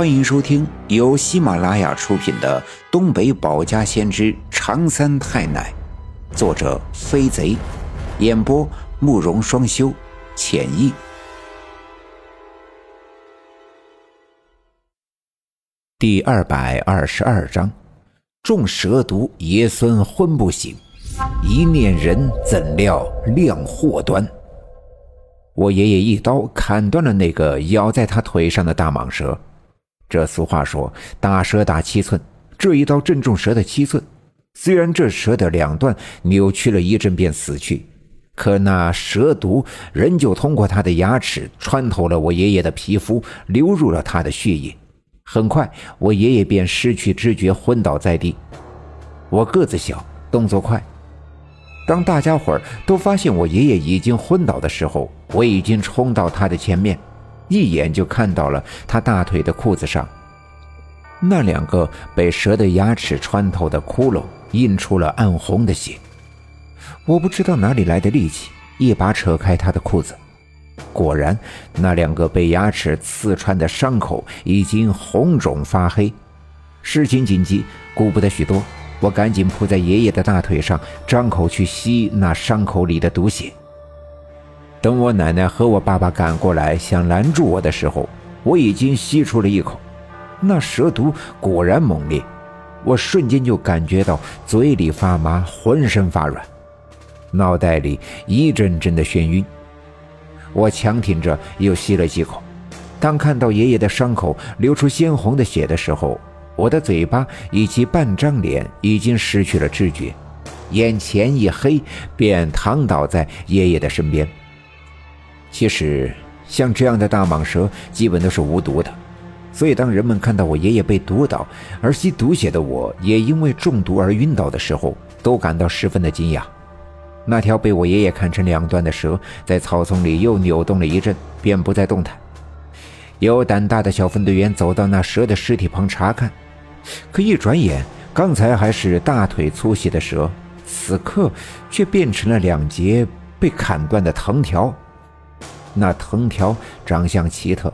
欢迎收听由喜马拉雅出品的《东北保家先知长三太奶》，作者飞贼，演播慕容双修，浅意。第二百二十二章：中蛇毒，爷孙昏不醒；一念人，怎料量祸端。我爷爷一刀砍断了那个咬在他腿上的大蟒蛇。这俗话说：“打蛇打七寸。”这一刀正中蛇的七寸。虽然这蛇的两段扭曲了一阵便死去，可那蛇毒仍旧通过他的牙齿穿透了我爷爷的皮肤，流入了他的血液。很快，我爷爷便失去知觉，昏倒在地。我个子小，动作快。当大家伙都发现我爷爷已经昏倒的时候，我已经冲到他的前面。一眼就看到了他大腿的裤子上，那两个被蛇的牙齿穿透的窟窿，印出了暗红的血。我不知道哪里来的力气，一把扯开他的裤子，果然，那两个被牙齿刺穿的伤口已经红肿发黑。事情紧急，顾不得许多，我赶紧扑在爷爷的大腿上，张口去吸那伤口里的毒血。等我奶奶和我爸爸赶过来想拦住我的时候，我已经吸出了一口。那蛇毒果然猛烈，我瞬间就感觉到嘴里发麻，浑身发软，脑袋里一阵阵的眩晕。我强挺着又吸了几口。当看到爷爷的伤口流出鲜红的血的时候，我的嘴巴以及半张脸已经失去了知觉，眼前一黑，便躺倒在爷爷的身边。其实，像这样的大蟒蛇基本都是无毒的，所以当人们看到我爷爷被毒倒，而吸毒血的我也因为中毒而晕倒的时候，都感到十分的惊讶。那条被我爷爷砍成两段的蛇，在草丛里又扭动了一阵，便不再动弹。有胆大的小分队员走到那蛇的尸体旁查看，可一转眼，刚才还是大腿粗细的蛇，此刻却变成了两截被砍断的藤条。那藤条长相奇特，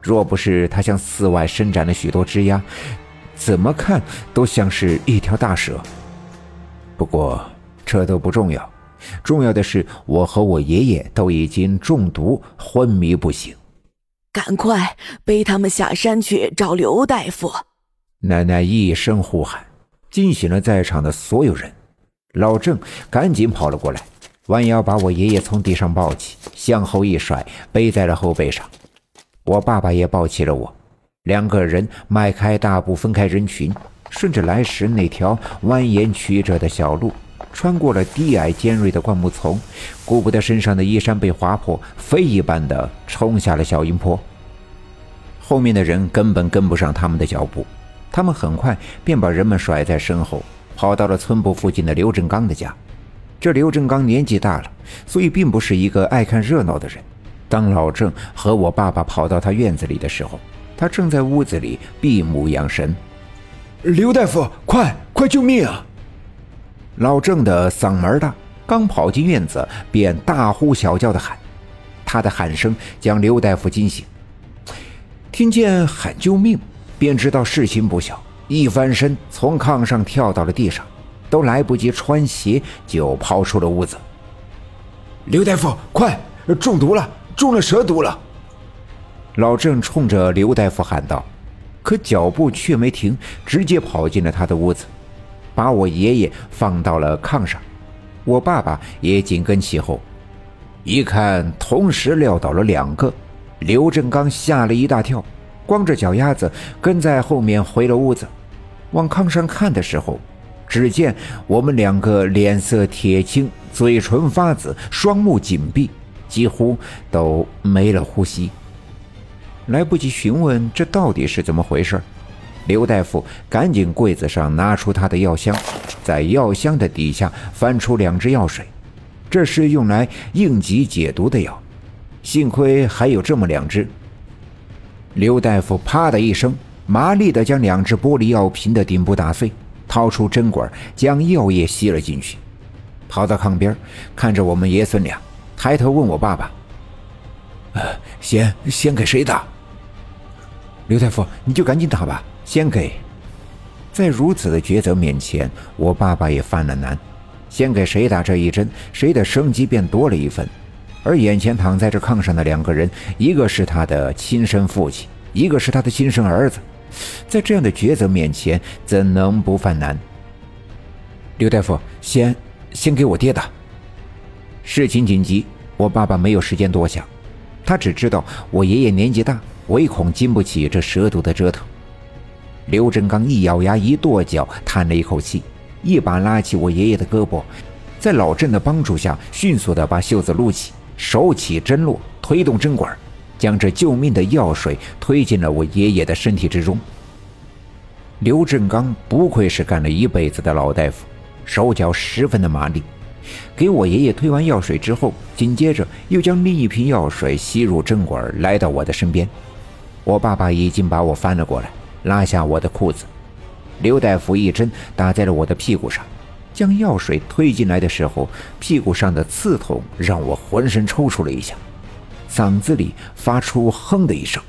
若不是它向四外伸展了许多枝丫，怎么看都像是一条大蛇。不过这都不重要，重要的是我和我爷爷都已经中毒昏迷不醒。赶快背他们下山去找刘大夫！奶奶一声呼喊，惊醒了在场的所有人。老郑赶紧跑了过来。弯腰把我爷爷从地上抱起，向后一甩，背在了后背上。我爸爸也抱起了我，两个人迈开大步，分开人群，顺着来时那条蜿蜒曲折的小路，穿过了低矮尖锐的灌木丛，顾不得身上的衣衫被划破，飞一般的冲下了小阴坡。后面的人根本跟不上他们的脚步，他们很快便把人们甩在身后，跑到了村部附近的刘振刚的家。这刘正刚年纪大了，所以并不是一个爱看热闹的人。当老郑和我爸爸跑到他院子里的时候，他正在屋子里闭目养神。刘大夫，快快救命啊！老郑的嗓门大，刚跑进院子便大呼小叫的喊。他的喊声将刘大夫惊醒，听见喊救命，便知道事情不小，一翻身从炕上跳到了地上。都来不及穿鞋，就跑出了屋子。刘大夫，快！中毒了，中了蛇毒了！老郑冲着刘大夫喊道，可脚步却没停，直接跑进了他的屋子，把我爷爷放到了炕上，我爸爸也紧跟其后。一看，同时撂倒了两个，刘振刚吓了一大跳，光着脚丫子跟在后面回了屋子，往炕上看的时候。只见我们两个脸色铁青，嘴唇发紫，双目紧闭，几乎都没了呼吸。来不及询问这到底是怎么回事，刘大夫赶紧柜子上拿出他的药箱，在药箱的底下翻出两支药水，这是用来应急解毒的药，幸亏还有这么两支。刘大夫啪的一声，麻利地将两只玻璃药瓶的顶部打碎。掏出针管，将药液吸了进去，跑到炕边，看着我们爷孙俩，抬头问我爸爸：“先先给谁打？”刘大夫，你就赶紧打吧，先给。在如此的抉择面前，我爸爸也犯了难。先给谁打这一针，谁的生机便多了一分。而眼前躺在这炕上的两个人，一个是他的亲生父亲，一个是他的亲生儿子。在这样的抉择面前，怎能不犯难？刘大夫，先先给我爹打。事情紧急，我爸爸没有时间多想，他只知道我爷爷年纪大，唯恐经不起这蛇毒的折腾。刘振刚一咬牙，一跺脚，叹了一口气。一把拉起我爷爷的胳膊，在老郑的帮助下，迅速的把袖子撸起，手起针落，推动针管，将这救命的药水推进了我爷爷的身体之中。刘振刚不愧是干了一辈子的老大夫，手脚十分的麻利。给我爷爷推完药水之后，紧接着又将另一瓶药水吸入针管，来到我的身边。我爸爸已经把我翻了过来，拉下我的裤子。刘大夫一针打在了我的屁股上，将药水推进来的时候，屁股上的刺痛让我浑身抽搐了一下，嗓子里发出“哼”的一声。